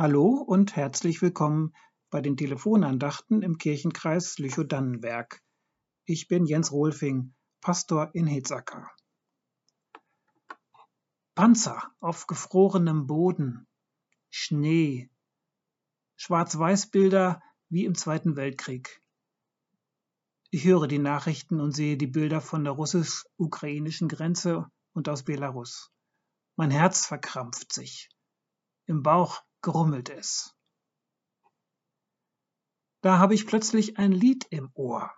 Hallo und herzlich willkommen bei den Telefonandachten im Kirchenkreis Lüchow-Dannenberg. Ich bin Jens Rohlfing, Pastor in Hitzacker. Panzer auf gefrorenem Boden, Schnee, Schwarz-Weiß-Bilder wie im Zweiten Weltkrieg. Ich höre die Nachrichten und sehe die Bilder von der russisch-ukrainischen Grenze und aus Belarus. Mein Herz verkrampft sich. Im Bauch grummelt es. Da habe ich plötzlich ein Lied im Ohr.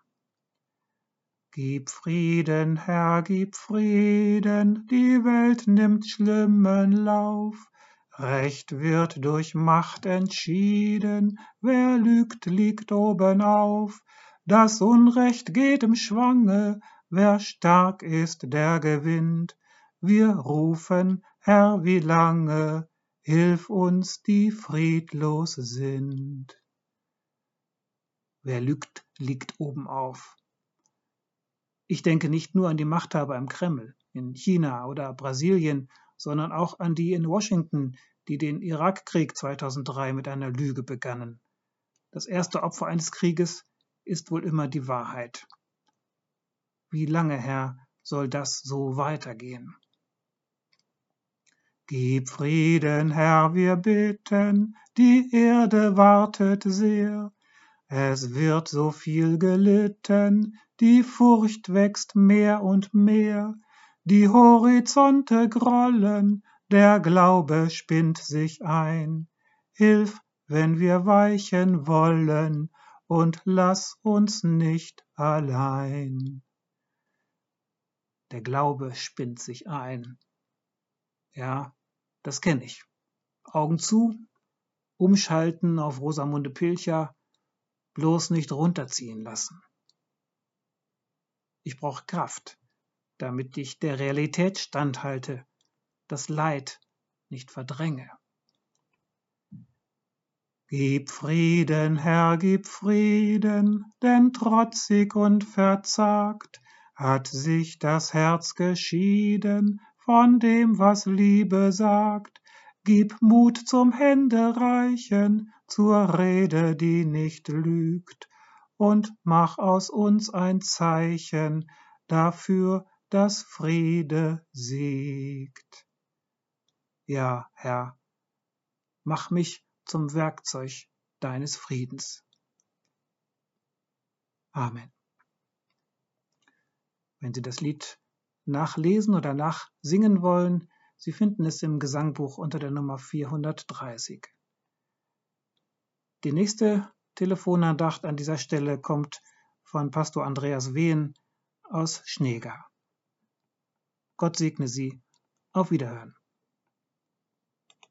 Gib Frieden, Herr, gib Frieden, die Welt nimmt schlimmen Lauf. Recht wird durch Macht entschieden, wer lügt, liegt obenauf. Das Unrecht geht im Schwange, wer stark ist, der gewinnt. Wir rufen, Herr, wie lange, Hilf uns, die friedlos sind. Wer lügt, liegt oben auf. Ich denke nicht nur an die Machthaber im Kreml, in China oder Brasilien, sondern auch an die in Washington, die den Irakkrieg 2003 mit einer Lüge begannen. Das erste Opfer eines Krieges ist wohl immer die Wahrheit. Wie lange, Herr, soll das so weitergehen? Gib Frieden, Herr, wir bitten, die Erde wartet sehr. Es wird so viel gelitten, die Furcht wächst mehr und mehr, die Horizonte grollen, der Glaube spinnt sich ein. Hilf, wenn wir weichen wollen, und lass uns nicht allein. Der Glaube spinnt sich ein. Ja, das kenne ich. Augen zu, umschalten auf Rosamunde Pilcher, bloß nicht runterziehen lassen. Ich brauche Kraft, damit ich der Realität standhalte, das Leid nicht verdränge. Gib Frieden, Herr, gib Frieden, denn trotzig und verzagt hat sich das Herz geschieden von dem, was Liebe sagt. Gib Mut zum Händereichen, zur Rede, die nicht lügt, und mach aus uns ein Zeichen dafür, dass Friede siegt. Ja, Herr, mach mich zum Werkzeug deines Friedens. Amen. Wenn Sie das Lied nachlesen oder nachsingen wollen, Sie finden es im Gesangbuch unter der Nummer 430. Die nächste Telefonandacht an dieser Stelle kommt von Pastor Andreas Wehen aus Schneegar. Gott segne Sie. Auf Wiederhören.